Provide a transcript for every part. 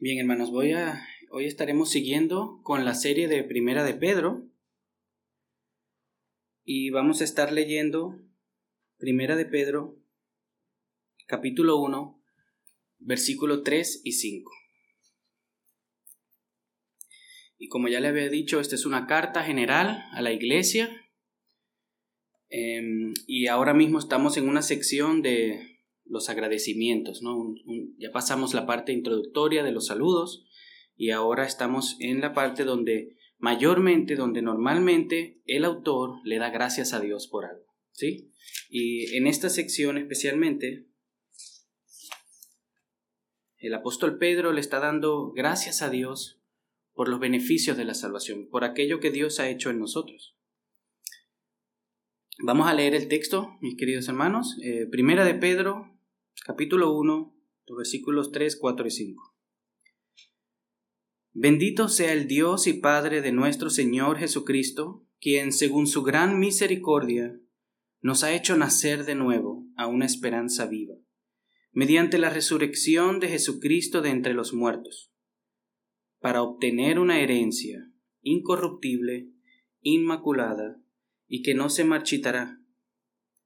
Bien, hermanos, voy a hoy estaremos siguiendo con la serie de Primera de Pedro y vamos a estar leyendo Primera de Pedro capítulo 1 versículo 3 y 5. Y como ya le había dicho, esta es una carta general a la iglesia em, y ahora mismo estamos en una sección de los agradecimientos, ¿no? ya pasamos la parte introductoria de los saludos y ahora estamos en la parte donde mayormente, donde normalmente el autor le da gracias a Dios por algo, ¿sí? Y en esta sección especialmente, el apóstol Pedro le está dando gracias a Dios por los beneficios de la salvación, por aquello que Dios ha hecho en nosotros. Vamos a leer el texto, mis queridos hermanos. Eh, primera de Pedro, capítulo 1, versículos 3, 4 y 5. Bendito sea el Dios y Padre de nuestro Señor Jesucristo, quien, según su gran misericordia, nos ha hecho nacer de nuevo a una esperanza viva, mediante la resurrección de Jesucristo de entre los muertos, para obtener una herencia incorruptible, inmaculada, y que no se marchitará,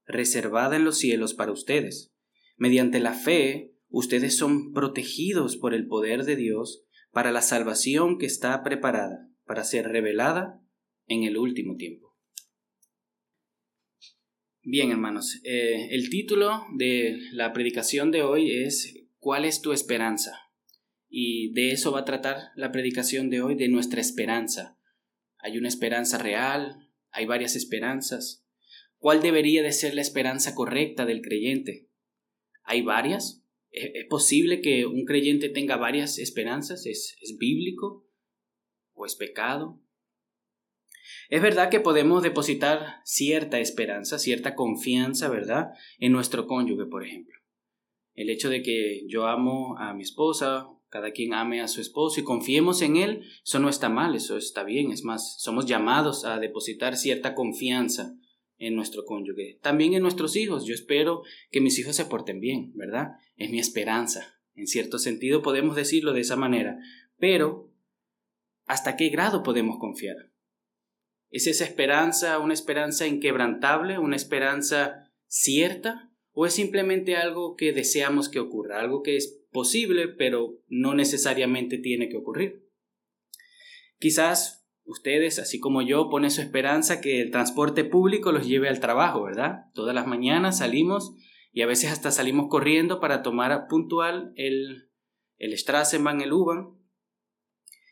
reservada en los cielos para ustedes Mediante la fe, ustedes son protegidos por el poder de Dios para la salvación que está preparada para ser revelada en el último tiempo. Bien, hermanos, eh, el título de la predicación de hoy es ¿Cuál es tu esperanza? Y de eso va a tratar la predicación de hoy, de nuestra esperanza. Hay una esperanza real, hay varias esperanzas. ¿Cuál debería de ser la esperanza correcta del creyente? ¿Hay varias? ¿Es posible que un creyente tenga varias esperanzas? ¿Es, bíblico? ¿O es pecado? Es verdad que podemos depositar cierta esperanza, cierta confianza, ¿verdad? En nuestro cónyuge, por ejemplo. El hecho de que yo amo a mi esposa, cada quien ame a su esposo y confiemos en él, eso no está mal, eso está bien. Es más, somos llamados a depositar cierta confianza en nuestro cónyuge, también en nuestros hijos. Yo espero que mis hijos se porten bien, ¿verdad? Es mi esperanza. En cierto sentido podemos decirlo de esa manera, pero ¿hasta qué grado podemos confiar? ¿Es esa esperanza una esperanza inquebrantable, una esperanza cierta? ¿O es simplemente algo que deseamos que ocurra, algo que es posible, pero no necesariamente tiene que ocurrir? Quizás Ustedes, así como yo, ponen su esperanza que el transporte público los lleve al trabajo, ¿verdad? Todas las mañanas salimos y a veces hasta salimos corriendo para tomar puntual el, el Strassenbahn, el U-Bahn,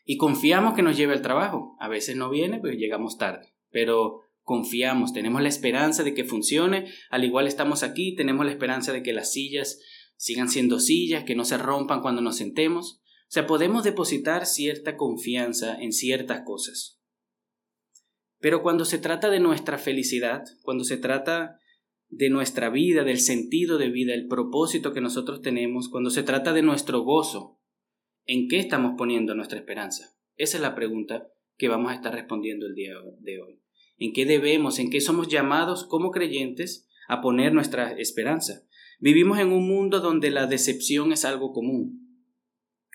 y confiamos que nos lleve al trabajo. A veces no viene, pero llegamos tarde. Pero confiamos, tenemos la esperanza de que funcione, al igual estamos aquí, tenemos la esperanza de que las sillas sigan siendo sillas, que no se rompan cuando nos sentemos. Sea, podemos depositar cierta confianza en ciertas cosas. Pero cuando se trata de nuestra felicidad, cuando se trata de nuestra vida, del sentido de vida, el propósito que nosotros tenemos, cuando se trata de nuestro gozo, ¿en qué estamos poniendo nuestra esperanza? Esa es la pregunta que vamos a estar respondiendo el día de hoy. ¿En qué debemos, en qué somos llamados como creyentes a poner nuestra esperanza? Vivimos en un mundo donde la decepción es algo común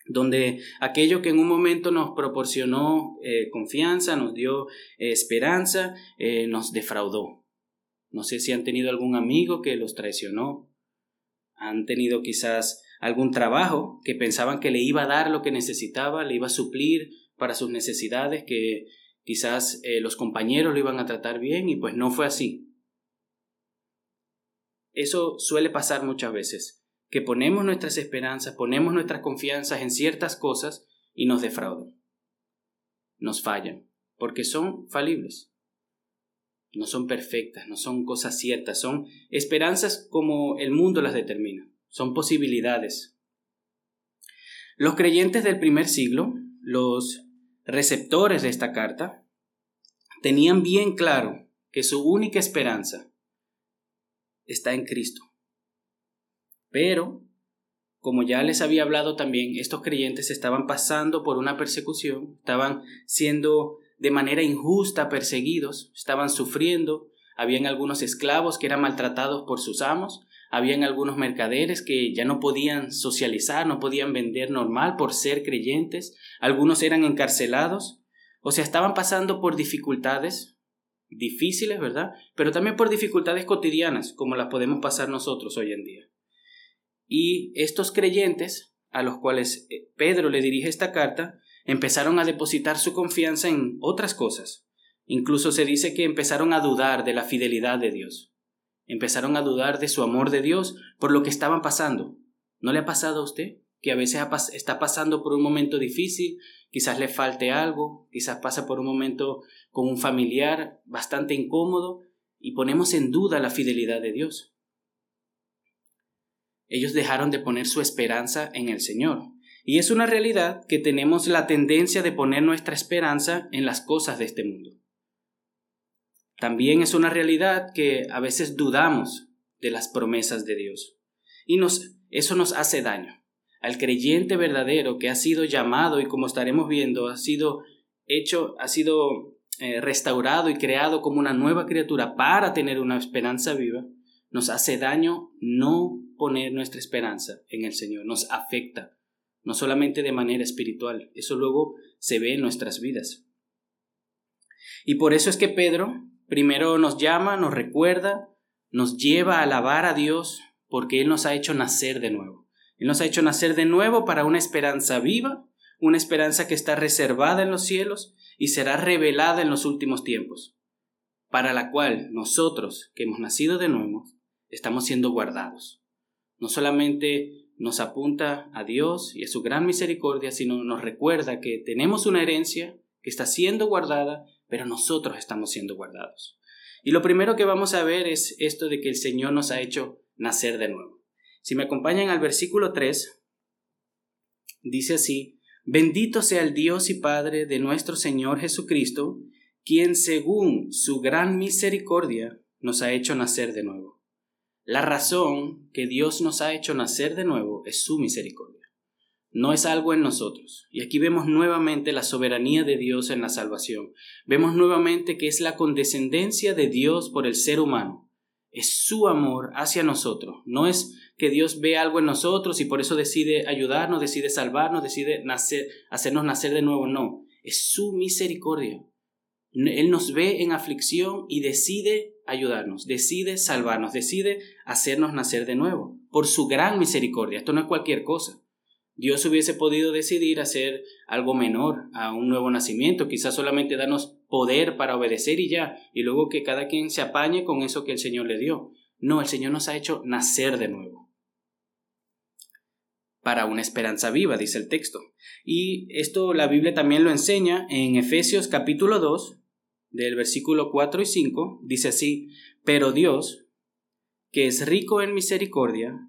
donde aquello que en un momento nos proporcionó eh, confianza, nos dio eh, esperanza, eh, nos defraudó. No sé si han tenido algún amigo que los traicionó, han tenido quizás algún trabajo que pensaban que le iba a dar lo que necesitaba, le iba a suplir para sus necesidades, que quizás los compañeros lo iban a tratar bien y pues no fue así. Eso suele pasar muchas veces que ponemos nuestras esperanzas, ponemos nuestras confianzas en ciertas cosas y nos defraudan. Nos fallan, porque son falibles. No son perfectas, no son cosas ciertas, son esperanzas como el mundo las determina, son posibilidades. Los creyentes del primer siglo, los receptores de esta carta, tenían bien claro que su única esperanza está en Cristo. Pero, como ya les había hablado también, estos creyentes estaban pasando por una persecución, estaban siendo de manera injusta perseguidos, estaban sufriendo, habían algunos esclavos que eran maltratados por sus amos, habían algunos mercaderes que ya no podían socializar, no podían vender normal por ser creyentes, algunos eran encarcelados, o sea, estaban pasando por dificultades difíciles, ¿verdad? Pero también por dificultades cotidianas, como las podemos pasar nosotros hoy en día. Y estos creyentes, a los cuales eh, Pedro le dirige esta carta, empezaron a depositar su confianza en otras cosas. Incluso se dice que empezaron a dudar de la fidelidad de Dios. Empezaron a dudar de su amor de Dios por lo que estaban pasando. ¿No le ha pasado a usted? Que a veces está pasando por un momento difícil, quizás le falte algo, quizás pasa por un momento con un familiar bastante incómodo y ponemos en duda la fidelidad de Dios. Ellos dejaron de poner su esperanza en el Señor. Y es una realidad que tenemos la tendencia de poner nuestra esperanza en las cosas de este mundo. También es una realidad que a veces dudamos de las promesas de Dios. Y nos, eso nos hace daño. Al creyente verdadero que ha sido llamado y como estaremos viendo, ha sido hecho, ha sido eh, restaurado y creado como una nueva criatura para tener una esperanza viva, nos hace daño no poner nuestra esperanza en el Señor, nos afecta, no solamente de manera espiritual, eso luego se ve en nuestras vidas. Y por eso es que Pedro primero nos llama, nos recuerda, nos lleva a alabar a Dios porque Él nos ha hecho nacer de nuevo. Él nos ha hecho nacer de nuevo para una esperanza viva, una esperanza que está reservada en los cielos y será revelada en los últimos tiempos, para la cual nosotros, que hemos nacido de nuevo, estamos siendo guardados. No solamente nos apunta a Dios y a su gran misericordia, sino nos recuerda que tenemos una herencia que está siendo guardada pero nosotros estamos siendo guardados. Y lo primero que vamos a ver es esto de que el Señor nos ha hecho nacer de nuevo. Si me acompañan al versículo 3, dice así, bendito sea el Dios y Padre de nuestro Señor Jesucristo, quien según su gran misericordia nos ha hecho nacer de nuevo. La razón que Dios nos ha hecho nacer de nuevo es su misericordia no es algo en nosotros. Y aquí vemos nuevamente la soberanía de Dios en la salvación. Vemos nuevamente que es la condescendencia de Dios por el ser humano. Es su amor hacia nosotros. No es que Dios ve algo en nosotros y por eso decide ayudarnos, decide salvarnos, decide nacer, hacernos nacer de nuevo. No, es su misericordia. Él nos ve en aflicción y decide ayudarnos, decide salvarnos, decide hacernos nacer de nuevo, por su gran misericordia. Esto no es cualquier cosa. Dios hubiese podido decidir hacer algo menor a un nuevo nacimiento, quizás solamente darnos poder para obedecer y ya, y luego que cada quien se apañe con eso que el Señor le dio. No, el Señor nos ha hecho nacer de nuevo. Para una esperanza viva, dice el texto. Y esto la Biblia también lo enseña en Efesios capítulo 2, del versículo 4 y 5, dice así, pero Dios, que es rico en misericordia,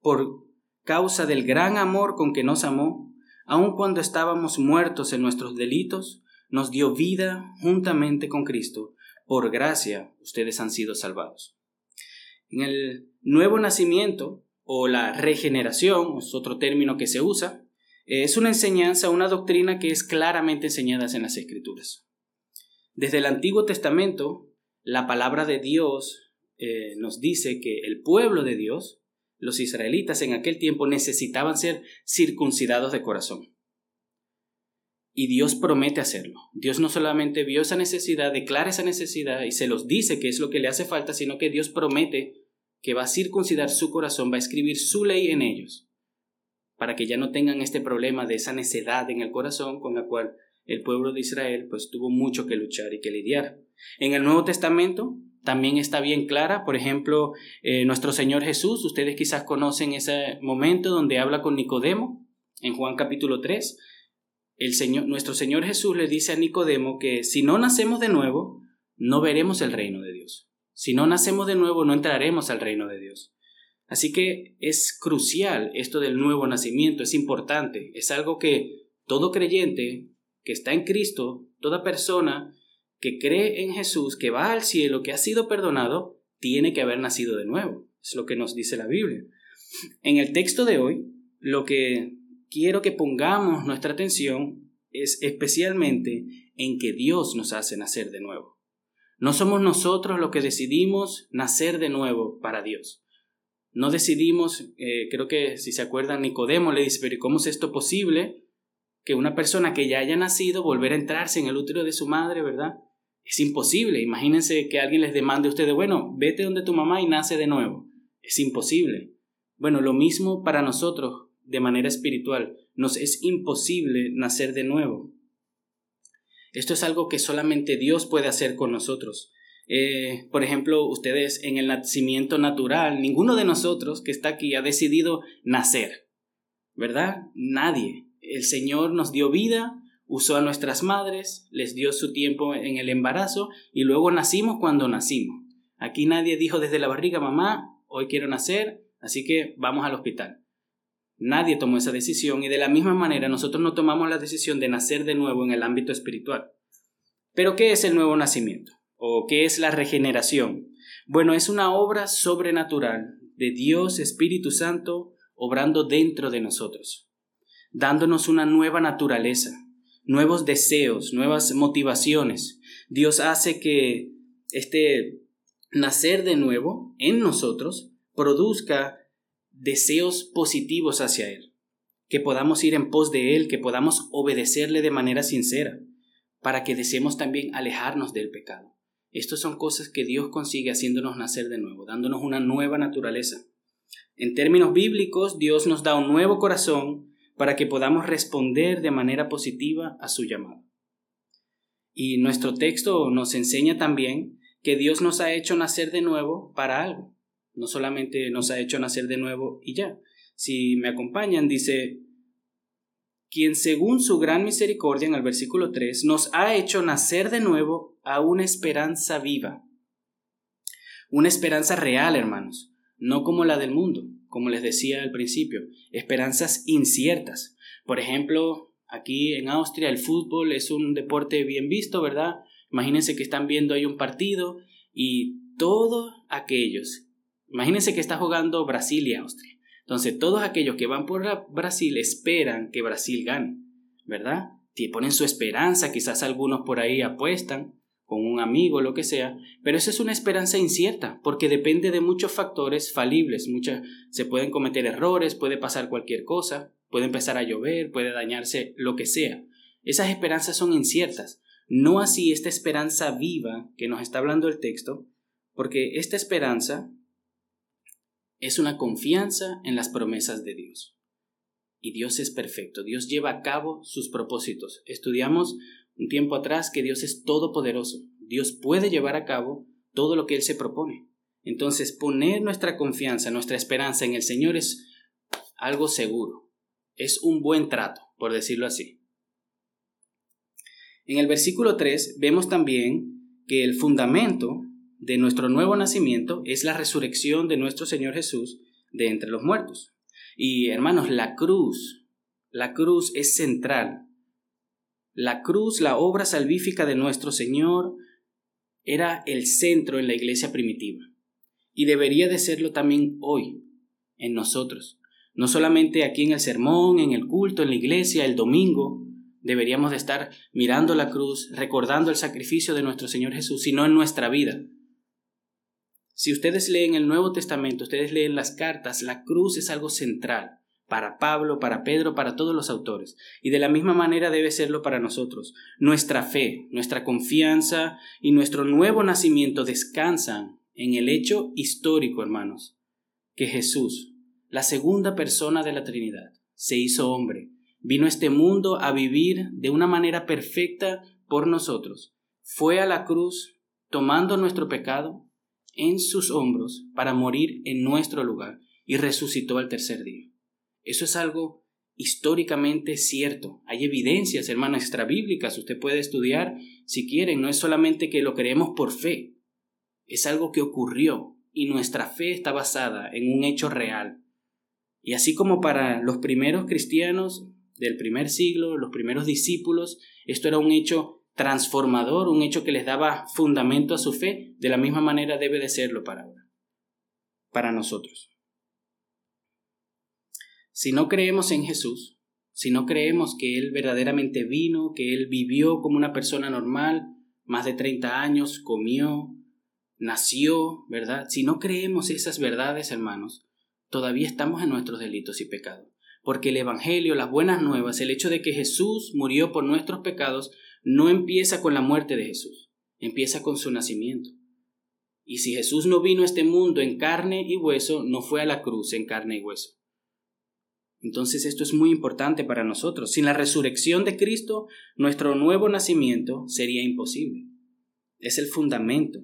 por causa del gran amor con que nos amó, aun cuando estábamos muertos en nuestros delitos, nos dio vida juntamente con Cristo. Por gracia ustedes han sido salvados. En el nuevo nacimiento o la regeneración, es otro término que se usa, es una enseñanza, una doctrina que es claramente enseñada en las Escrituras. Desde el Antiguo Testamento, la palabra de Dios eh, nos dice que el pueblo de Dios los israelitas en aquel tiempo necesitaban ser circuncidados de corazón. Y Dios promete hacerlo. Dios no solamente vio esa necesidad, declara esa necesidad y se los dice que es lo que le hace falta, sino que Dios promete que va a circuncidar su corazón, va a escribir su ley en ellos, para que ya no tengan este problema de esa necedad en el corazón con la cual el pueblo de Israel pues tuvo mucho que luchar y que lidiar. En el Nuevo Testamento también está bien clara. Por ejemplo, eh, nuestro Señor Jesús, ustedes quizás conocen ese momento donde habla con Nicodemo en Juan capítulo 3. El Señor, nuestro Señor Jesús le dice a Nicodemo que si no nacemos de nuevo, no veremos el reino de Dios. Si no nacemos de nuevo, no entraremos al reino de Dios. Así que es crucial esto del nuevo nacimiento, es importante, es algo que todo creyente que está en Cristo, toda persona que cree en Jesús, que va al cielo, que ha sido perdonado, tiene que haber nacido de nuevo. Es lo que nos dice la Biblia. En el texto de hoy, lo que quiero que pongamos nuestra atención es especialmente en que Dios nos hace nacer de nuevo. No somos nosotros los que decidimos nacer de nuevo para Dios. No decidimos, eh, creo que si se acuerdan, Nicodemo le dice, pero ¿cómo es esto posible? Que una persona que ya haya nacido volver a entrarse en el útero de su madre, ¿verdad? Es imposible. Imagínense que alguien les demande a ustedes, bueno, vete donde tu mamá y nace de nuevo. Es imposible. Bueno, lo mismo para nosotros de manera espiritual. Nos es imposible nacer de nuevo. Esto es algo que solamente Dios puede hacer con nosotros. Eh, por ejemplo, ustedes en el nacimiento natural, ninguno de nosotros que está aquí ha decidido nacer, ¿verdad? Nadie. El Señor nos dio vida, usó a nuestras madres, les dio su tiempo en el embarazo y luego nacimos cuando nacimos. Aquí nadie dijo desde la barriga, mamá, hoy quiero nacer, así que vamos al hospital. Nadie tomó esa decisión y de la misma manera nosotros no tomamos la decisión de nacer de nuevo en el ámbito espiritual. Pero ¿qué es el nuevo nacimiento? ¿O qué es la regeneración? Bueno, es una obra sobrenatural de Dios Espíritu Santo obrando dentro de nosotros, dándonos una nueva naturaleza, nuevos deseos, nuevas motivaciones. Dios hace que este nacer de nuevo en nosotros produzca deseos positivos hacia Él, que podamos ir en pos de Él, que podamos obedecerle de manera sincera, para que deseemos también alejarnos del pecado. Estas son cosas que Dios consigue haciéndonos nacer de nuevo, dándonos una nueva naturaleza. En términos bíblicos, Dios nos da un nuevo corazón para que podamos responder de manera positiva a su llamado. Y nuestro texto nos enseña también que Dios nos ha hecho nacer de nuevo para algo. No solamente nos ha hecho nacer de nuevo y ya. Si me acompañan, dice, quien según su gran misericordia en el versículo 3 nos ha hecho nacer de nuevo a una esperanza viva. Una esperanza real, hermanos, no como la del mundo, como les decía al principio, esperanzas inciertas. Por ejemplo, aquí en Austria el fútbol es un deporte bien visto, ¿verdad? Imagínense que están viendo ahí un partido y todos aquellos Imagínense que está jugando Brasil y Austria. Entonces, todos aquellos que van por Brasil esperan que Brasil gane, ¿verdad? Ponen su esperanza, quizás algunos por ahí apuestan con un amigo, lo que sea, pero esa es una esperanza incierta, porque depende de muchos factores falibles, muchas, se pueden cometer errores, puede pasar cualquier cosa, puede empezar a llover, puede dañarse lo que sea. Esas esperanzas son inciertas, no así esta esperanza viva que nos está hablando el texto, porque esta esperanza es una confianza en las promesas de Dios. Y Dios es perfecto, Dios lleva a cabo sus propósitos. Estudiamos un tiempo atrás que Dios es todopoderoso, Dios puede llevar a cabo todo lo que Él se propone. Entonces, poner nuestra confianza, nuestra esperanza en el Señor es algo seguro, es un buen trato, por decirlo así. En el versículo 3 vemos también que el fundamento de nuestro nuevo nacimiento es la resurrección de nuestro Señor Jesús de entre los muertos. Y hermanos, la cruz, la cruz es central. La cruz, la obra salvífica de nuestro Señor, era el centro en la iglesia primitiva. Y debería de serlo también hoy, en nosotros. No solamente aquí en el sermón, en el culto, en la iglesia, el domingo, deberíamos de estar mirando la cruz, recordando el sacrificio de nuestro Señor Jesús, sino en nuestra vida. Si ustedes leen el Nuevo Testamento, ustedes leen las cartas, la cruz es algo central para Pablo, para Pedro, para todos los autores. Y de la misma manera debe serlo para nosotros. Nuestra fe, nuestra confianza y nuestro nuevo nacimiento descansan en el hecho histórico, hermanos, que Jesús, la segunda persona de la Trinidad, se hizo hombre, vino a este mundo a vivir de una manera perfecta por nosotros, fue a la cruz tomando nuestro pecado, en sus hombros para morir en nuestro lugar y resucitó al tercer día. Eso es algo históricamente cierto. Hay evidencias, hermanas, extrabíblicas. Usted puede estudiar si quieren. No es solamente que lo creemos por fe. Es algo que ocurrió y nuestra fe está basada en un hecho real. Y así como para los primeros cristianos del primer siglo, los primeros discípulos, esto era un hecho transformador, un hecho que les daba fundamento a su fe, de la misma manera debe de serlo para ahora, para nosotros. Si no creemos en Jesús, si no creemos que Él verdaderamente vino, que Él vivió como una persona normal, más de 30 años, comió, nació, ¿verdad? Si no creemos esas verdades, hermanos, todavía estamos en nuestros delitos y pecados. Porque el Evangelio, las buenas nuevas, el hecho de que Jesús murió por nuestros pecados, no empieza con la muerte de Jesús, empieza con su nacimiento. Y si Jesús no vino a este mundo en carne y hueso, no fue a la cruz en carne y hueso. Entonces esto es muy importante para nosotros. Sin la resurrección de Cristo, nuestro nuevo nacimiento sería imposible. Es el fundamento.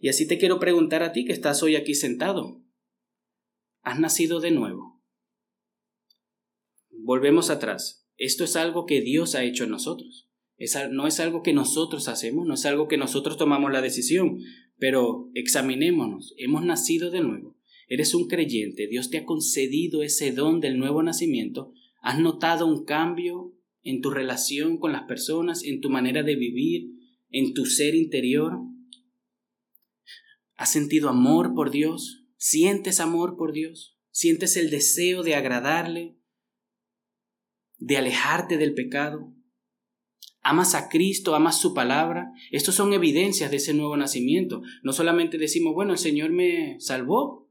Y así te quiero preguntar a ti que estás hoy aquí sentado. ¿Has nacido de nuevo? Volvemos atrás. Esto es algo que Dios ha hecho en nosotros. no es algo que nosotros hacemos, no es algo que nosotros tomamos la decisión, pero examinémonos. Hemos nacido de nuevo. Eres un creyente, Dios te ha concedido ese don del nuevo nacimiento, has notado un cambio en tu relación con las personas, en tu manera de vivir, en tu ser interior. ¿Has sentido amor por Dios? ¿Sientes amor por Dios? ¿Sientes el deseo de agradarle? ¿De alejarte del pecado? ¿Amas a Cristo? ¿Amas su palabra? Estos son evidencias de ese nuevo nacimiento. No solamente decimos, bueno, el Señor me salvó,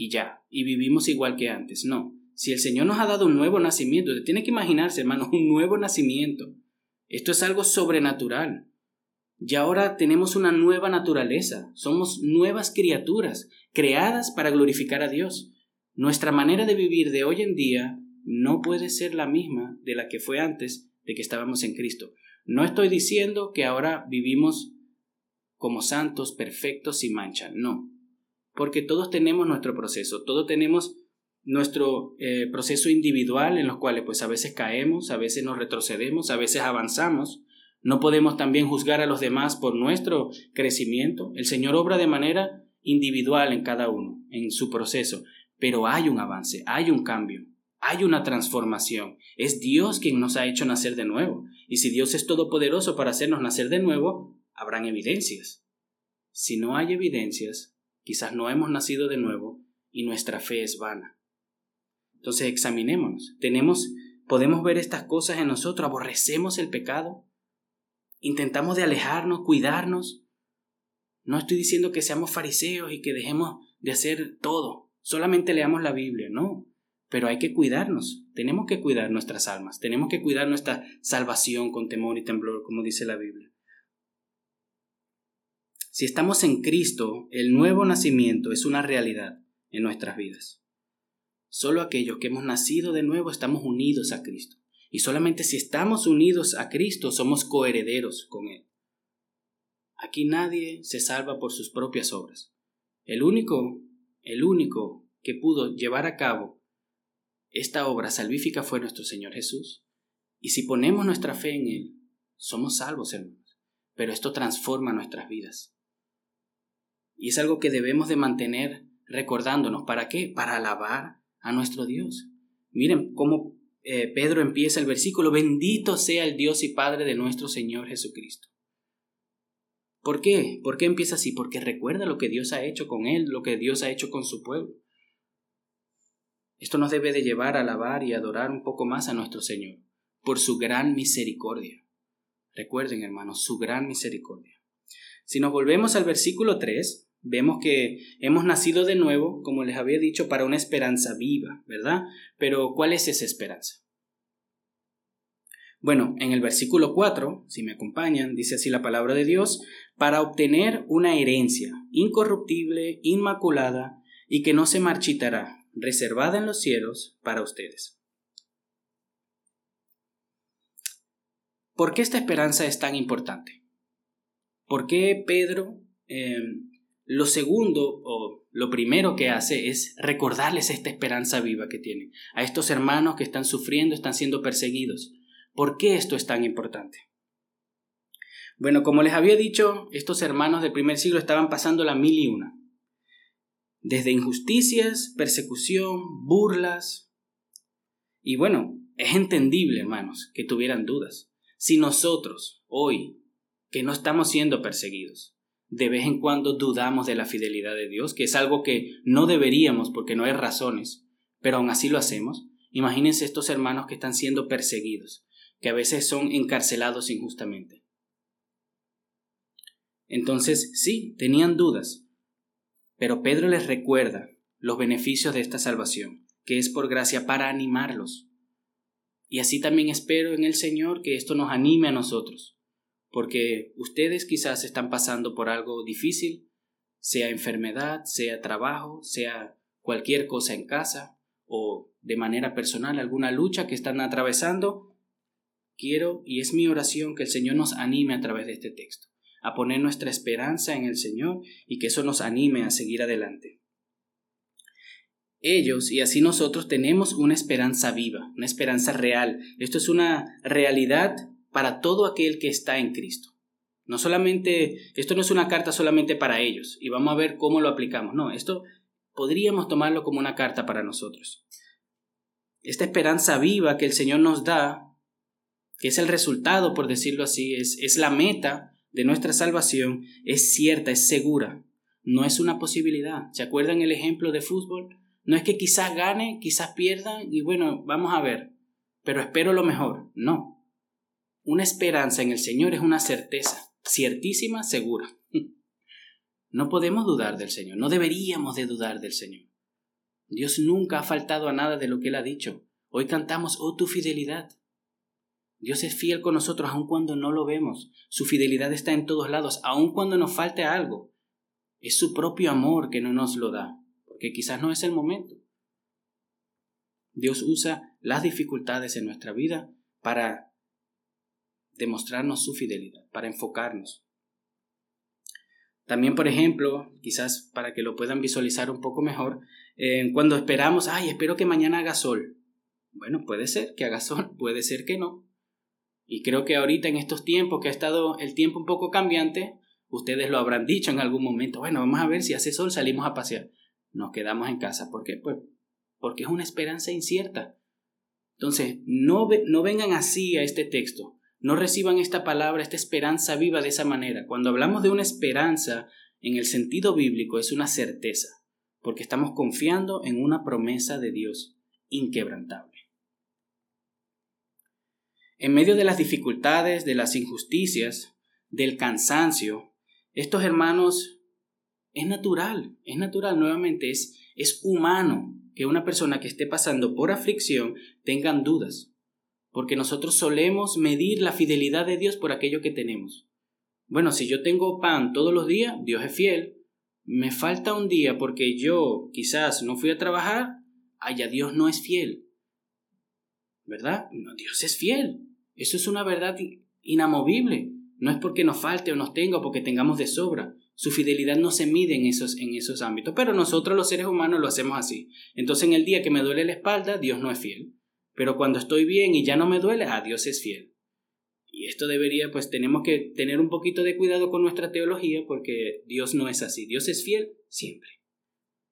y ya, y vivimos igual que antes. No, si el Señor nos ha dado un nuevo nacimiento, usted tiene que imaginarse, hermano, un nuevo nacimiento. Esto es algo sobrenatural. Y ahora tenemos una nueva naturaleza, somos nuevas criaturas, creadas para glorificar a Dios. Nuestra manera de vivir de hoy en día no puede ser la misma de la que fue antes de que estábamos en Cristo. No estoy diciendo que ahora vivimos como santos, perfectos, sin mancha, no porque todos tenemos nuestro proceso, todos tenemos nuestro eh, proceso individual en los cuales pues a veces caemos, a veces nos retrocedemos, a veces avanzamos. No podemos también juzgar a los demás por nuestro crecimiento. El Señor obra de manera individual en cada uno, en su proceso, pero hay un avance, hay un cambio, hay una transformación. Es Dios quien nos ha hecho nacer de nuevo. Y si Dios es todopoderoso para hacernos nacer de nuevo, habrán evidencias. Si no hay evidencias, Quizás no hemos nacido de nuevo y nuestra fe es vana. Entonces examinémonos. Tenemos, podemos ver estas cosas en nosotros. Aborrecemos el pecado. Intentamos de alejarnos, cuidarnos. No estoy diciendo que seamos fariseos y que dejemos de hacer todo. Solamente leamos la Biblia, no. Pero hay que cuidarnos. Tenemos que cuidar nuestras almas. Tenemos que cuidar nuestra salvación con temor y temblor, como dice la Biblia. Si estamos en Cristo, el nuevo nacimiento es una realidad en nuestras vidas. Solo aquellos que hemos nacido de nuevo estamos unidos a Cristo. Y solamente si estamos unidos a Cristo somos coherederos con Él. Aquí nadie se salva por sus propias obras. El único, el único que pudo llevar a cabo esta obra salvífica fue nuestro Señor Jesús. Y si ponemos nuestra fe en Él, somos salvos, hermanos. Pero esto transforma nuestras vidas. Y es algo que debemos de mantener recordándonos. ¿Para qué? Para alabar a nuestro Dios. Miren cómo eh, Pedro empieza el versículo, bendito sea el Dios y Padre de nuestro Señor Jesucristo. ¿Por qué? ¿Por qué empieza así? Porque recuerda lo que Dios ha hecho con él, lo que Dios ha hecho con su pueblo. Esto nos debe de llevar a alabar y adorar un poco más a nuestro Señor, por su gran misericordia. Recuerden, hermanos, su gran misericordia. Si nos volvemos al versículo 3, Vemos que hemos nacido de nuevo, como les había dicho, para una esperanza viva, ¿verdad? Pero ¿cuál es esa esperanza? Bueno, en el versículo 4, si me acompañan, dice así la palabra de Dios, para obtener una herencia incorruptible, inmaculada y que no se marchitará, reservada en los cielos para ustedes. ¿Por qué esta esperanza es tan importante? ¿Por qué Pedro eh, lo segundo o lo primero que hace es recordarles esta esperanza viva que tienen, a estos hermanos que están sufriendo, están siendo perseguidos. ¿Por qué esto es tan importante? Bueno, como les había dicho, estos hermanos del primer siglo estaban pasando la mil y una. Desde injusticias, persecución, burlas. Y bueno, es entendible, hermanos, que tuvieran dudas. Si nosotros, hoy, que no estamos siendo perseguidos, de vez en cuando dudamos de la fidelidad de Dios, que es algo que no deberíamos porque no hay razones, pero aún así lo hacemos. Imagínense estos hermanos que están siendo perseguidos, que a veces son encarcelados injustamente. Entonces, sí, tenían dudas, pero Pedro les recuerda los beneficios de esta salvación, que es por gracia para animarlos. Y así también espero en el Señor que esto nos anime a nosotros, porque ustedes quizás están pasando por algo difícil, sea enfermedad, sea trabajo, sea cualquier cosa en casa o de manera personal alguna lucha que están atravesando, quiero y es mi oración que el Señor nos anime a través de este texto, a poner nuestra esperanza en el Señor y que eso nos anime a seguir adelante. Ellos y así nosotros tenemos una esperanza viva, una esperanza real. Esto es una realidad para todo aquel que está en Cristo. No solamente, esto no es una carta solamente para ellos y vamos a ver cómo lo aplicamos. No, esto podríamos tomarlo como una carta para nosotros. Esta esperanza viva que el Señor nos da, que es el resultado, por decirlo así, es, es la meta de nuestra salvación, es cierta, es segura. No es una posibilidad. ¿Se acuerdan el ejemplo de fútbol? No es que quizás gane, quizás pierda y bueno, vamos a ver, pero espero lo mejor. No. Una esperanza en el Señor es una certeza, ciertísima, segura. No podemos dudar del Señor, no deberíamos de dudar del Señor. Dios nunca ha faltado a nada de lo que Él ha dicho. Hoy cantamos, oh tu fidelidad. Dios es fiel con nosotros aun cuando no lo vemos. Su fidelidad está en todos lados, aun cuando nos falte algo. Es su propio amor que no nos lo da, porque quizás no es el momento. Dios usa las dificultades en nuestra vida para demostrarnos su fidelidad, para enfocarnos. También, por ejemplo, quizás para que lo puedan visualizar un poco mejor, eh, cuando esperamos, ay, espero que mañana haga sol. Bueno, puede ser que haga sol, puede ser que no. Y creo que ahorita en estos tiempos que ha estado el tiempo un poco cambiante, ustedes lo habrán dicho en algún momento, bueno, vamos a ver si hace sol, salimos a pasear. Nos quedamos en casa. ¿Por qué? Pues porque es una esperanza incierta. Entonces, no, no vengan así a este texto. No reciban esta palabra, esta esperanza viva de esa manera. Cuando hablamos de una esperanza, en el sentido bíblico, es una certeza, porque estamos confiando en una promesa de Dios inquebrantable. En medio de las dificultades, de las injusticias, del cansancio, estos hermanos es natural, es natural nuevamente, es, es humano que una persona que esté pasando por aflicción tengan dudas porque nosotros solemos medir la fidelidad de Dios por aquello que tenemos. Bueno, si yo tengo pan todos los días, Dios es fiel. Me falta un día porque yo quizás no fui a trabajar, allá Dios no es fiel. ¿Verdad? No, Dios es fiel. Eso es una verdad inamovible. No es porque nos falte o nos tenga o porque tengamos de sobra. Su fidelidad no se mide en esos, en esos ámbitos. Pero nosotros los seres humanos lo hacemos así. Entonces en el día que me duele la espalda, Dios no es fiel. Pero cuando estoy bien y ya no me duele, ah, Dios es fiel. Y esto debería, pues tenemos que tener un poquito de cuidado con nuestra teología porque Dios no es así. Dios es fiel siempre.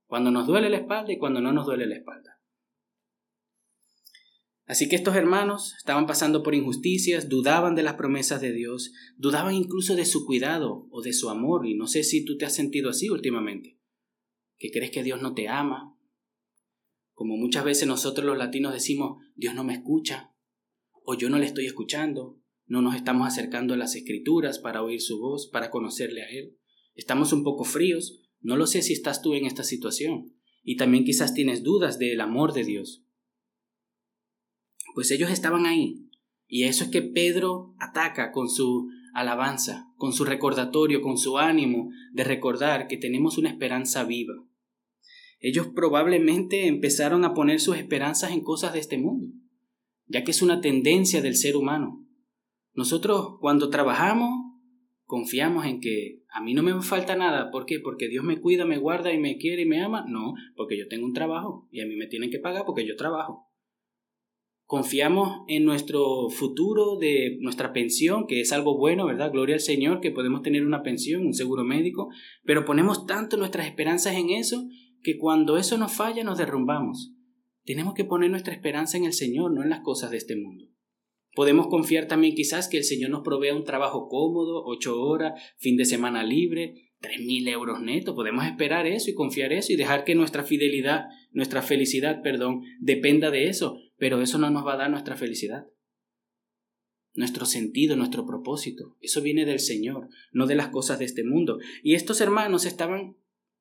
Cuando nos duele la espalda y cuando no nos duele la espalda. Así que estos hermanos estaban pasando por injusticias, dudaban de las promesas de Dios, dudaban incluso de su cuidado o de su amor, y no sé si tú te has sentido así últimamente, que crees que Dios no te ama, como muchas veces nosotros los latinos decimos, Dios no me escucha, o yo no le estoy escuchando, no nos estamos acercando a las escrituras para oír su voz, para conocerle a Él. Estamos un poco fríos, no lo sé si estás tú en esta situación, y también quizás tienes dudas del amor de Dios. Pues ellos estaban ahí, y eso es que Pedro ataca con su alabanza, con su recordatorio, con su ánimo de recordar que tenemos una esperanza viva, ellos probablemente empezaron a poner sus esperanzas en cosas de este mundo, ya que es una tendencia del ser humano. Nosotros cuando trabajamos confiamos en que a mí no me falta nada. ¿Por qué? Porque Dios me cuida, me guarda y me quiere y me ama. No, porque yo tengo un trabajo y a mí me tienen que pagar porque yo trabajo. Confiamos en nuestro futuro de nuestra pensión, que es algo bueno, ¿verdad? Gloria al Señor que podemos tener una pensión, un seguro médico, pero ponemos tanto nuestras esperanzas en eso que cuando eso nos falla nos derrumbamos. Tenemos que poner nuestra esperanza en el Señor, no en las cosas de este mundo. Podemos confiar también quizás que el Señor nos provea un trabajo cómodo, ocho horas, fin de semana libre, tres mil euros netos. Podemos esperar eso y confiar eso y dejar que nuestra fidelidad, nuestra felicidad, perdón, dependa de eso. Pero eso no nos va a dar nuestra felicidad. Nuestro sentido, nuestro propósito. Eso viene del Señor, no de las cosas de este mundo. Y estos hermanos estaban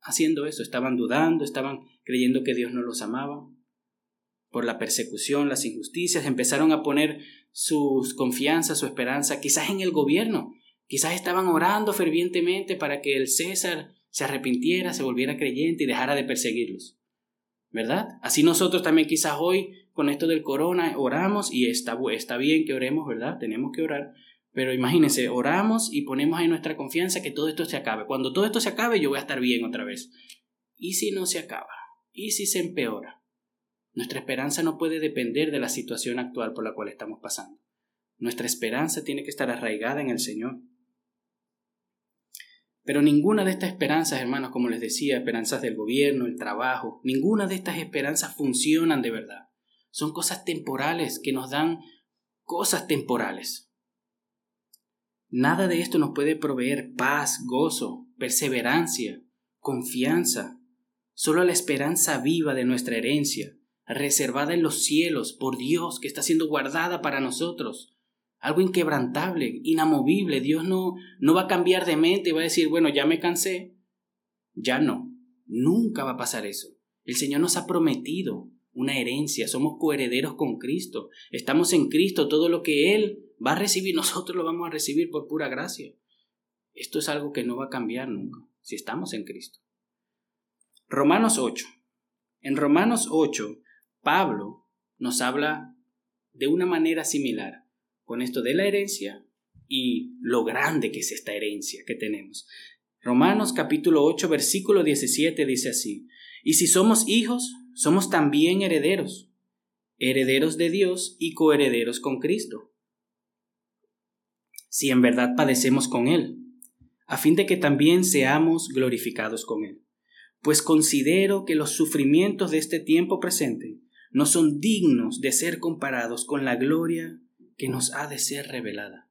haciendo eso, estaban dudando, estaban creyendo que Dios no los amaba. Por la persecución, las injusticias, empezaron a poner sus confianza, su esperanza, quizás en el gobierno, quizás estaban orando fervientemente para que el César se arrepintiera, se volviera creyente y dejara de perseguirlos. ¿Verdad? Así nosotros también quizás hoy con esto del corona oramos y está, está bien que oremos, ¿verdad? Tenemos que orar, pero imagínense, oramos y ponemos ahí nuestra confianza que todo esto se acabe. Cuando todo esto se acabe, yo voy a estar bien otra vez. ¿Y si no se acaba? ¿Y si se empeora? Nuestra esperanza no puede depender de la situación actual por la cual estamos pasando. Nuestra esperanza tiene que estar arraigada en el Señor. Pero ninguna de estas esperanzas, hermanos, como les decía, esperanzas del gobierno, el trabajo, ninguna de estas esperanzas funcionan de verdad. Son cosas temporales que nos dan cosas temporales. Nada de esto nos puede proveer paz, gozo, perseverancia, confianza. Solo la esperanza viva de nuestra herencia, reservada en los cielos por Dios, que está siendo guardada para nosotros. Algo inquebrantable, inamovible. Dios no, no va a cambiar de mente y va a decir, bueno, ya me cansé. Ya no. Nunca va a pasar eso. El Señor nos ha prometido una herencia. Somos coherederos con Cristo. Estamos en Cristo. Todo lo que Él va a recibir, nosotros lo vamos a recibir por pura gracia. Esto es algo que no va a cambiar nunca, si estamos en Cristo. Romanos 8. En Romanos 8, Pablo nos habla de una manera similar con esto de la herencia y lo grande que es esta herencia que tenemos. Romanos capítulo 8, versículo 17 dice así, y si somos hijos, somos también herederos, herederos de Dios y coherederos con Cristo si en verdad padecemos con Él, a fin de que también seamos glorificados con Él. Pues considero que los sufrimientos de este tiempo presente no son dignos de ser comparados con la gloria que nos ha de ser revelada.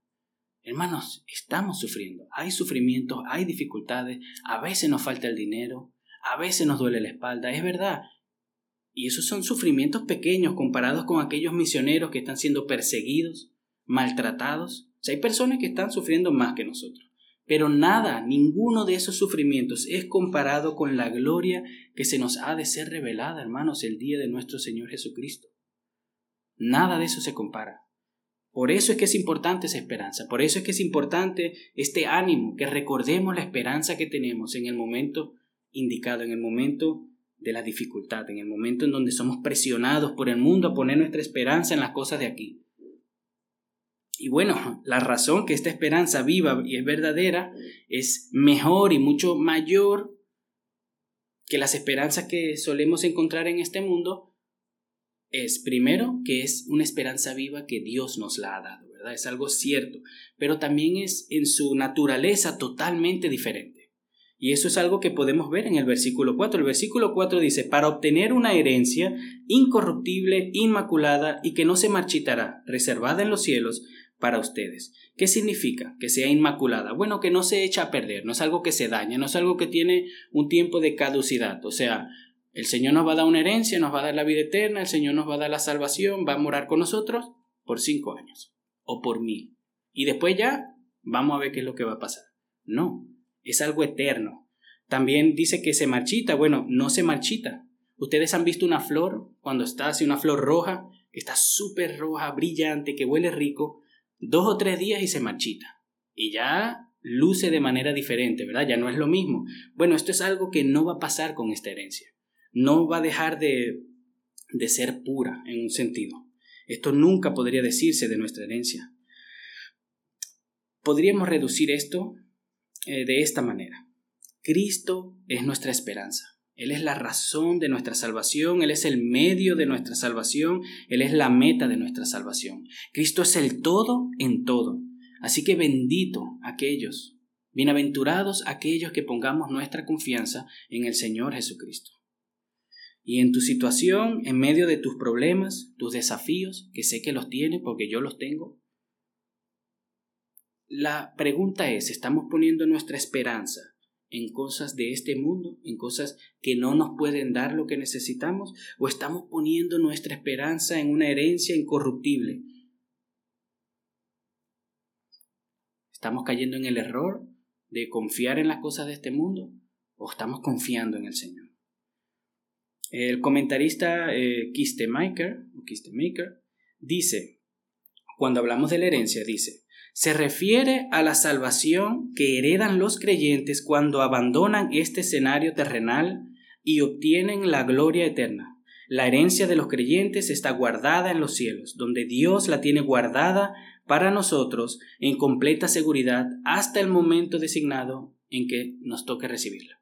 Hermanos, estamos sufriendo, hay sufrimientos, hay dificultades, a veces nos falta el dinero, a veces nos duele la espalda, es verdad. Y esos son sufrimientos pequeños comparados con aquellos misioneros que están siendo perseguidos, maltratados, hay personas que están sufriendo más que nosotros. Pero nada, ninguno de esos sufrimientos es comparado con la gloria que se nos ha de ser revelada, hermanos, el día de nuestro Señor Jesucristo. Nada de eso se compara. Por eso es que es importante esa esperanza, por eso es que es importante este ánimo, que recordemos la esperanza que tenemos en el momento indicado, en el momento de la dificultad, en el momento en donde somos presionados por el mundo a poner nuestra esperanza en las cosas de aquí. Y bueno, la razón que esta esperanza viva y es verdadera es mejor y mucho mayor que las esperanzas que solemos encontrar en este mundo es primero que es una esperanza viva que Dios nos la ha dado, ¿verdad? Es algo cierto, pero también es en su naturaleza totalmente diferente. Y eso es algo que podemos ver en el versículo 4. El versículo 4 dice, para obtener una herencia incorruptible, inmaculada y que no se marchitará, reservada en los cielos, para ustedes. ¿Qué significa que sea inmaculada? Bueno, que no se echa a perder, no es algo que se daña, no es algo que tiene un tiempo de caducidad. O sea, el Señor nos va a dar una herencia, nos va a dar la vida eterna, el Señor nos va a dar la salvación, va a morar con nosotros por cinco años o por mil. Y después ya vamos a ver qué es lo que va a pasar. No, es algo eterno. También dice que se marchita. Bueno, no se marchita. Ustedes han visto una flor cuando está así, una flor roja, que está súper roja, brillante, que huele rico dos o tres días y se marchita. Y ya luce de manera diferente, ¿verdad? Ya no es lo mismo. Bueno, esto es algo que no va a pasar con esta herencia. No va a dejar de, de ser pura en un sentido. Esto nunca podría decirse de nuestra herencia. Podríamos reducir esto eh, de esta manera. Cristo es nuestra esperanza. Él es la razón de nuestra salvación, Él es el medio de nuestra salvación, Él es la meta de nuestra salvación. Cristo es el todo en todo. Así que bendito aquellos, bienaventurados aquellos que pongamos nuestra confianza en el Señor Jesucristo. Y en tu situación, en medio de tus problemas, tus desafíos, que sé que los tienes porque yo los tengo, la pregunta es, ¿estamos poniendo nuestra esperanza en cosas de este mundo, en cosas que no nos pueden dar lo que necesitamos, o estamos poniendo nuestra esperanza en una herencia incorruptible. Estamos cayendo en el error de confiar en las cosas de este mundo, o estamos confiando en el Señor. El comentarista eh, Kistemaker, dice, cuando hablamos de la herencia, dice, se refiere a la salvación que heredan los creyentes cuando abandonan este escenario terrenal y obtienen la gloria eterna. La herencia de los creyentes está guardada en los cielos, donde Dios la tiene guardada para nosotros en completa seguridad hasta el momento designado en que nos toque recibirla.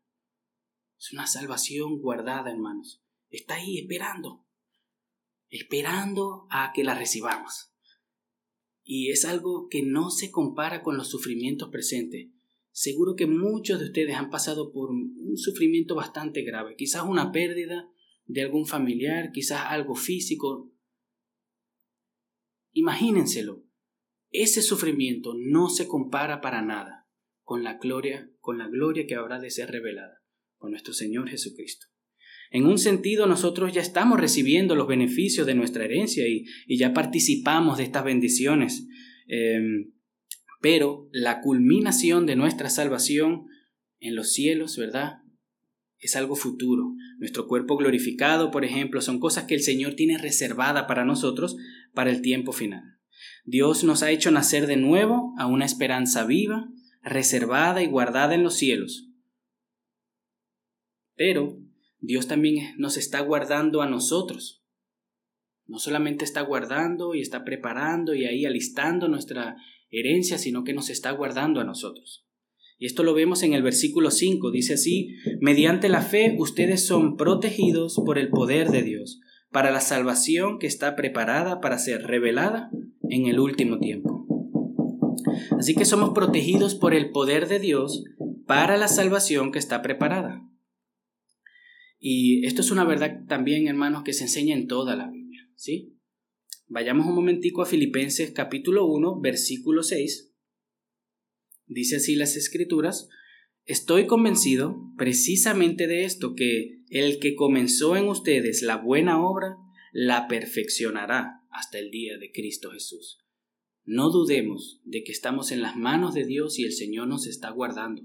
Es una salvación guardada, hermanos. Está ahí esperando, esperando a que la recibamos. Y es algo que no se compara con los sufrimientos presentes. Seguro que muchos de ustedes han pasado por un sufrimiento bastante grave, quizás una pérdida de algún familiar, quizás algo físico. Imagínenselo. Ese sufrimiento no se compara para nada con la gloria, con la gloria que habrá de ser revelada por nuestro Señor Jesucristo. En un sentido, nosotros ya estamos recibiendo los beneficios de nuestra herencia y, ya participamos de estas bendiciones. Em, pero la culminación de nuestra salvación en los cielos, ¿verdad? Es algo futuro. Nuestro cuerpo glorificado, por ejemplo, son cosas que el Señor tiene reservada para nosotros para el tiempo final. Dios nos ha hecho nacer de nuevo a una esperanza viva, reservada y guardada en los cielos. Pero Dios también nos está guardando a nosotros. No solamente está guardando y está preparando y ahí alistando nuestra herencia, sino que nos está guardando a nosotros. Y esto lo vemos en el versículo 5. Dice así, mediante la fe ustedes son protegidos por el poder de Dios para la salvación que está preparada para ser revelada en el último tiempo. Así que somos protegidos por el poder de Dios para la salvación que está preparada. Y esto es una verdad también, hermanos, que se enseña en toda la Biblia, ¿sí? Vayamos un momentico a Filipenses capítulo 1, versículo 6. Dice así las escrituras, Estoy convencido precisamente de esto, que el que comenzó en ustedes la buena obra, la perfeccionará hasta el día de Cristo Jesús. No dudemos de que estamos en las manos de Dios y el Señor nos está guardando.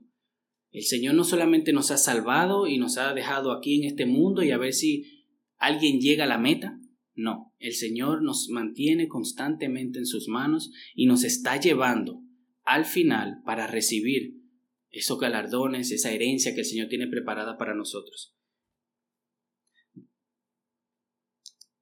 El Señor no solamente nos ha salvado y nos ha dejado aquí en este mundo y a ver si alguien llega a la meta. No, el Señor nos mantiene constantemente en sus manos y nos está llevando al final para recibir esos galardones, esa herencia que el Señor tiene preparada para nosotros.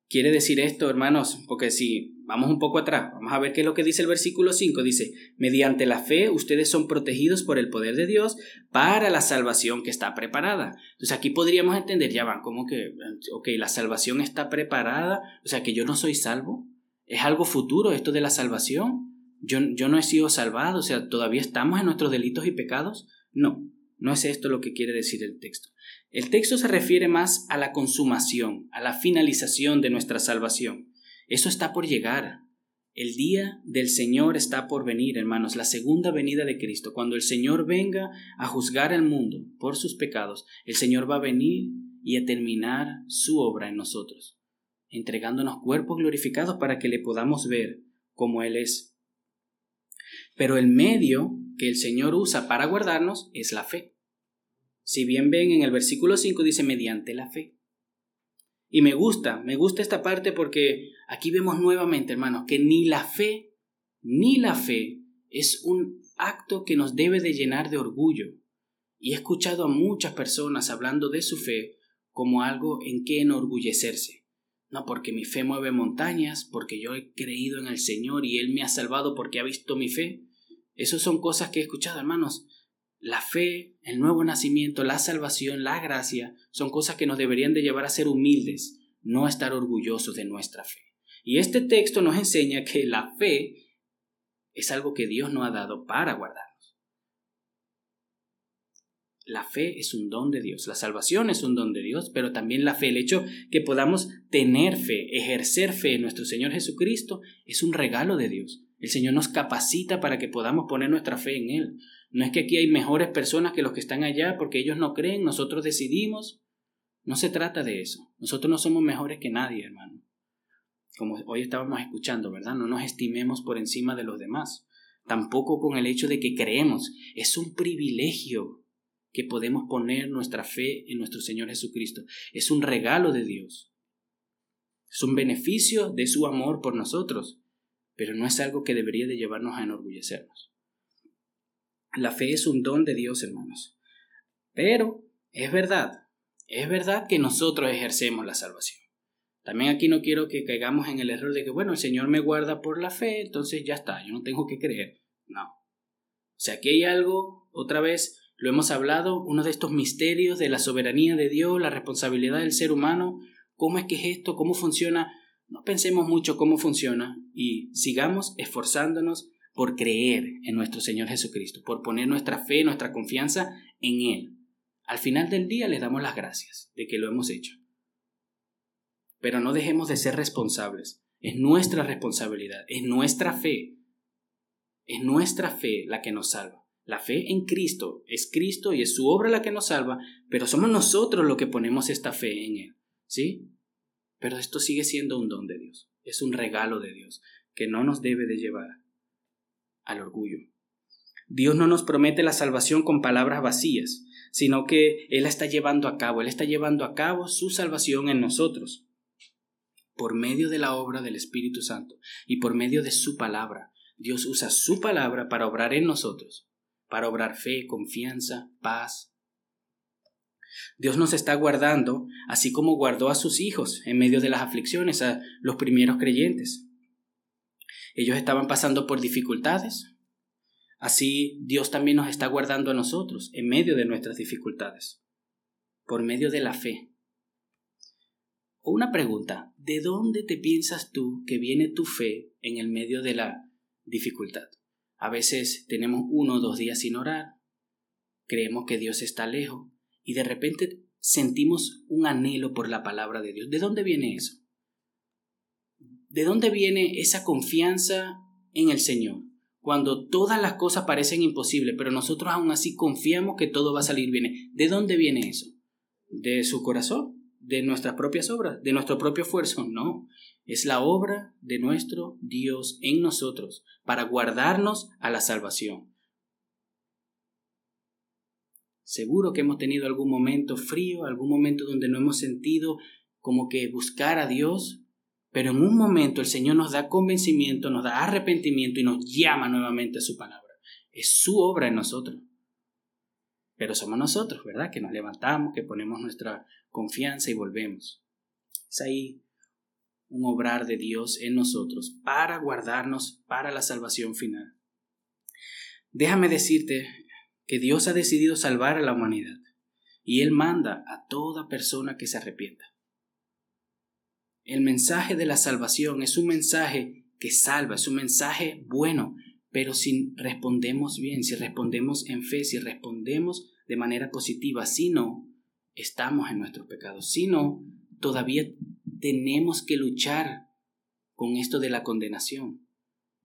Quiere decir esto, hermanos, porque si vamos un poco atrás, vamos a ver qué es lo que dice el versículo 5. Dice, mediante la fe ustedes son protegidos por el poder de Dios para la salvación que está preparada. Entonces aquí podríamos entender, ya van, como que, ok, la salvación está preparada, o sea que yo no soy salvo. ¿Es algo futuro esto de la salvación? Yo, yo no he sido salvado, o sea, todavía estamos en nuestros delitos y pecados. No, no es esto lo que quiere decir el texto. El texto se refiere más a la consumación, a la finalización de nuestra salvación. Eso está por llegar. El día del Señor está por venir, hermanos, la segunda venida de Cristo. Cuando el Señor venga a juzgar al mundo por sus pecados, el Señor va a venir y a terminar su obra en nosotros, entregándonos cuerpos glorificados para que le podamos ver como Él es. Pero el medio que el Señor usa para guardarnos es la fe. Si bien ven en el versículo 5 dice mediante la fe. Y me gusta, me gusta esta parte porque aquí vemos nuevamente, hermanos, que ni la fe, ni la fe es un acto que nos debe de llenar de orgullo. Y he escuchado a muchas personas hablando de su fe como algo en que enorgullecerse. No, porque mi fe mueve montañas, porque yo he creído en el Señor y Él me ha salvado porque ha visto mi fe. Esas son cosas que he escuchado, hermanos. La fe, el nuevo nacimiento, la salvación, la gracia, son cosas que nos deberían de llevar a ser humildes, no a estar orgullosos de nuestra fe. Y este texto nos enseña que la fe es algo que Dios nos ha dado para guardarnos. La fe es un don de Dios, la salvación es un don de Dios, pero también la fe, el hecho que podamos tener fe, ejercer fe en nuestro Señor Jesucristo, es un regalo de Dios. El Señor nos capacita para que podamos poner nuestra fe en Él. No es que aquí hay mejores personas que los que están allá porque ellos no creen, nosotros decidimos. No se trata de eso. Nosotros no somos mejores que nadie, hermano. Como hoy estábamos escuchando, ¿verdad? No nos estimemos por encima de los demás. Tampoco con el hecho de que creemos. Es un privilegio. que podemos poner nuestra fe en nuestro Señor Jesucristo. Es un regalo de Dios. Es un beneficio de su amor por nosotros, pero no es algo que debería de llevarnos a enorgullecernos. La fe es un don de Dios, hermanos. Pero es verdad, es verdad que nosotros ejercemos la salvación. También aquí no quiero que caigamos en el error de que, bueno, el Señor me guarda por la fe, entonces ya está, yo no tengo que creer. No. O sea, aquí hay algo, otra vez, lo hemos hablado, uno de estos misterios de la soberanía de Dios, la responsabilidad del ser humano, cómo es que es esto, cómo funciona. No pensemos mucho cómo funciona y sigamos esforzándonos por creer en nuestro Señor Jesucristo, por poner nuestra fe, nuestra confianza en Él. Al final del día les damos las gracias de que lo hemos hecho. Pero no dejemos de ser responsables. Es nuestra responsabilidad, es nuestra fe. Es nuestra fe la que nos salva. La fe en Cristo es Cristo y es su obra la que nos salva, pero somos nosotros los que ponemos esta fe en Él. ¿Sí? Pero esto sigue siendo un don de Dios. Es un regalo de Dios que no nos debe de llevar al orgullo. Dios no nos promete la salvación con palabras vacías, sino que Él la está llevando a cabo, Él está llevando a cabo su salvación en nosotros por medio de la obra del Espíritu Santo y por medio de su palabra. Dios usa su palabra para obrar en nosotros, para obrar fe, confianza, paz. Dios nos está guardando, así como guardó a sus hijos en medio de las aflicciones, a los primeros creyentes. Ellos estaban pasando por dificultades. Así Dios también nos está guardando a nosotros en medio de nuestras dificultades, por medio de la fe una pregunta, ¿de dónde te piensas tú que viene tu fe en el medio de la dificultad? A veces tenemos uno o dos días sin orar, creemos que Dios está lejos y de repente sentimos un anhelo por la palabra de Dios. ¿De dónde viene eso? ¿De dónde viene esa confianza en el Señor? Cuando todas las cosas parecen imposibles, pero nosotros aún así confiamos que todo va a salir bien. ¿De dónde viene eso? ¿De su corazón? de nuestras propias obras, de nuestro propio esfuerzo, no. Es la obra de nuestro Dios en nosotros para guardarnos a la salvación. Seguro que hemos tenido algún momento frío, algún momento donde no hemos sentido como que buscar a Dios, pero en un momento el Señor nos da convencimiento, nos da arrepentimiento y nos llama nuevamente a su palabra. Es su obra en nosotros. Pero somos nosotros, ¿verdad? Que nos levantamos, que ponemos nuestra confianza y volvemos. Es ahí un obrar de Dios en nosotros para guardarnos para la salvación final. Déjame decirte que Dios ha decidido salvar a la humanidad y Él manda a toda persona que se arrepienta. El mensaje de la salvación es un mensaje que salva, es un mensaje bueno, pero si respondemos bien, si respondemos en fe, si respondemos de manera positiva, si no, estamos en nuestros pecados, si no, todavía tenemos que luchar con esto de la condenación.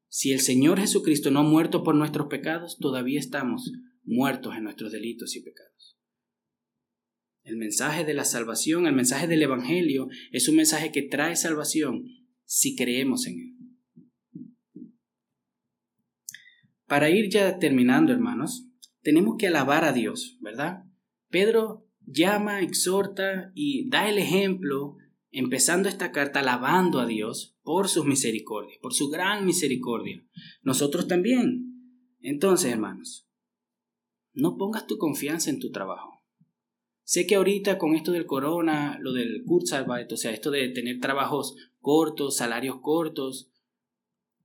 Si el Señor Jesucristo no ha muerto por nuestros pecados, todavía estamos muertos en nuestros delitos y pecados. El mensaje de la salvación, el mensaje del Evangelio, es un mensaje que trae salvación si creemos en él. Para ir ya terminando, hermanos, tenemos que alabar a Dios, ¿verdad? Pedro llama, exhorta y da el ejemplo, empezando esta carta alabando a Dios por sus misericordias, por su gran misericordia. Nosotros también. Entonces, hermanos, no pongas tu confianza en tu trabajo. Sé que ahorita con esto del corona, lo del Kurzarbeit, o sea, esto de tener trabajos cortos, salarios cortos,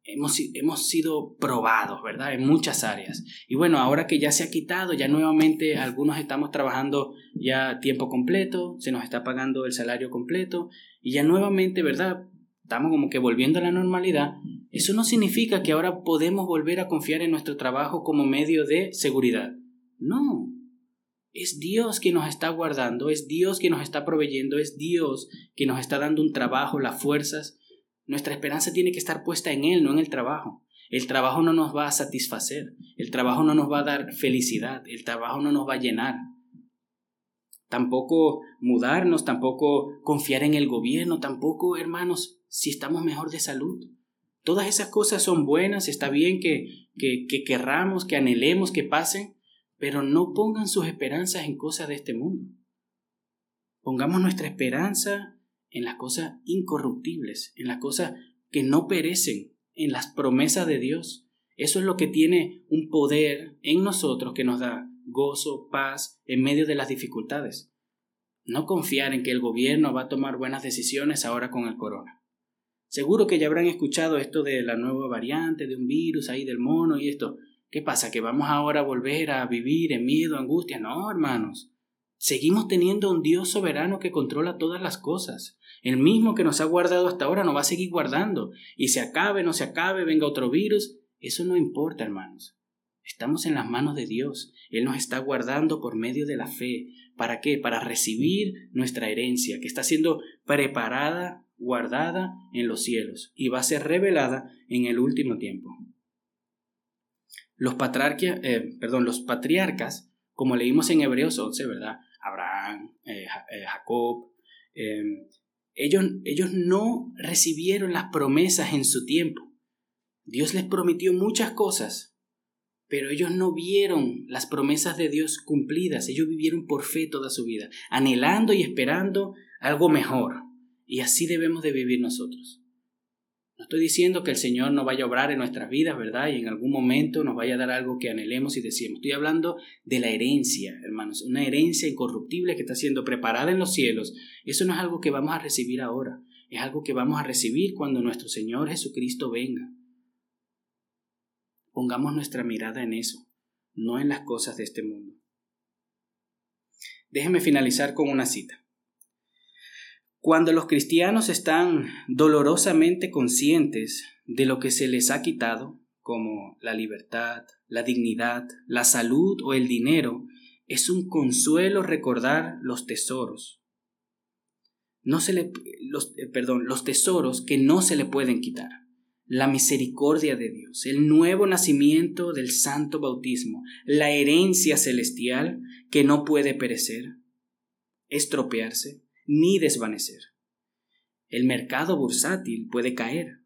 hemos, hemos sido probados, ¿verdad? En muchas áreas. Y bueno, ahora que ya se ha quitado, ya nuevamente algunos estamos trabajando ya tiempo completo, se nos está pagando el salario completo y ya nuevamente, ¿verdad? Estamos como que volviendo a la normalidad. Eso no significa que ahora podemos volver a confiar en nuestro trabajo como medio de seguridad. No. Es Dios que nos está guardando, es Dios que nos está proveyendo, es Dios que nos está dando un trabajo, las fuerzas nuestra esperanza tiene que estar puesta en Él, no en el trabajo. El trabajo no nos va a satisfacer, el trabajo no nos va a dar felicidad, el trabajo no nos va a llenar. Tampoco mudarnos, tampoco confiar en el gobierno, tampoco, hermanos, si estamos mejor de salud. Todas esas cosas son buenas, está bien que, que, que querramos, que anhelemos que pasen, pero no pongan sus esperanzas en cosas de este mundo. Pongamos nuestra esperanza en las cosas incorruptibles, en las cosas que no perecen, en las promesas de Dios. Eso es lo que tiene un poder en nosotros que nos da gozo, paz en medio de las dificultades. No confiar en que el gobierno va a tomar buenas decisiones ahora con el corona. Seguro que ya habrán escuchado esto de la nueva variante, de un virus ahí del mono y esto. ¿Qué pasa? ¿Que vamos ahora a volver a vivir en miedo, angustia? No, hermanos. Seguimos teniendo un Dios soberano que controla todas las cosas. El mismo que nos ha guardado hasta ahora nos va a seguir guardando. Y se acabe, no se acabe, venga otro virus. Eso no importa, hermanos. Estamos en las manos de Dios. Él nos está guardando por medio de la fe. ¿Para qué? Para recibir nuestra herencia, que está siendo preparada, guardada en los cielos y va a ser revelada en el último tiempo. Los, eh, perdón, los patriarcas, como leímos en Hebreos 11, ¿verdad? Abraham, eh, eh, Jacob, ellos, ellos no recibieron las promesas en su tiempo. Dios les prometió muchas cosas, pero ellos no vieron las promesas de Dios cumplidas, ellos vivieron por fe toda su vida, anhelando y esperando algo mejor. Y así debemos de vivir nosotros. Estoy diciendo que el Señor no vaya a obrar en nuestras vidas, ¿verdad? Y en algún momento nos vaya a dar algo que anhelemos y decimos. Estoy hablando de la herencia, hermanos, una herencia incorruptible que está siendo preparada en los cielos. Eso no es algo que vamos a recibir ahora, es algo que vamos a recibir cuando nuestro Señor Jesucristo venga. Pongamos nuestra mirada en eso, no en las cosas de este mundo. Déjeme finalizar con una cita. Cuando los cristianos están dolorosamente conscientes de lo que se les ha quitado, como la libertad, la dignidad, la salud o el dinero, es un consuelo recordar los tesoros. No se le, los, eh, perdón, los tesoros que no se le pueden quitar. La misericordia de Dios, el nuevo nacimiento del santo bautismo, la herencia celestial que no puede perecer, estropearse, ni desvanecer. El mercado bursátil puede caer,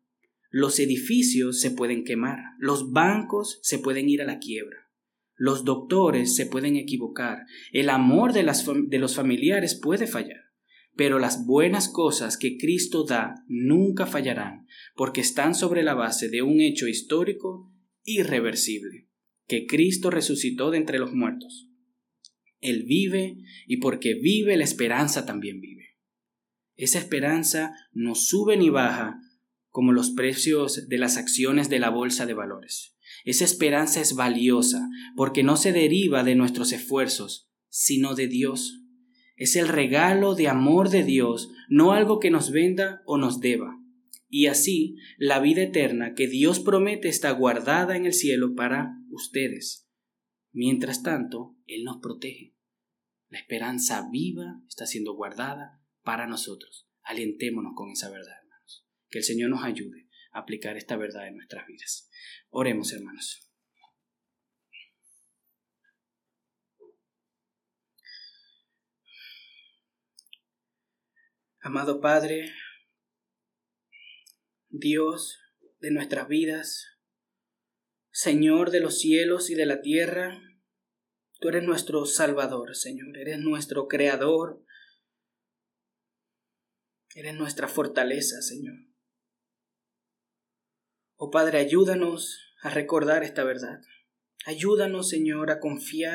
los edificios se pueden quemar, los bancos se pueden ir a la quiebra, los doctores se pueden equivocar, el amor de, de los familiares puede fallar, pero las buenas cosas que Cristo da nunca fallarán, porque están sobre la base de un hecho histórico irreversible, que Cristo resucitó de entre los muertos. Él vive y porque vive la esperanza también vive. Esa esperanza no sube ni baja como los precios de las acciones de la bolsa de valores. Esa esperanza es valiosa porque no se deriva de nuestros esfuerzos, sino de Dios. Es el regalo de amor de Dios, no algo que nos venda o nos deba. Y así, la vida eterna que Dios promete está guardada en el cielo para ustedes. Mientras tanto, Él nos protege. La esperanza viva está siendo guardada para nosotros. Alientémonos con esa verdad, hermanos. Que el Señor nos ayude a aplicar esta verdad en nuestras vidas. Oremos, hermanos. Amado Padre, Dios de nuestras vidas, Señor de los cielos y de la tierra, Tú eres nuestro Salvador, Señor, eres nuestro Creador, eres nuestra fortaleza, Señor. Oh Padre, ayúdanos a recordar esta verdad. Ayúdanos, Señor, a confiar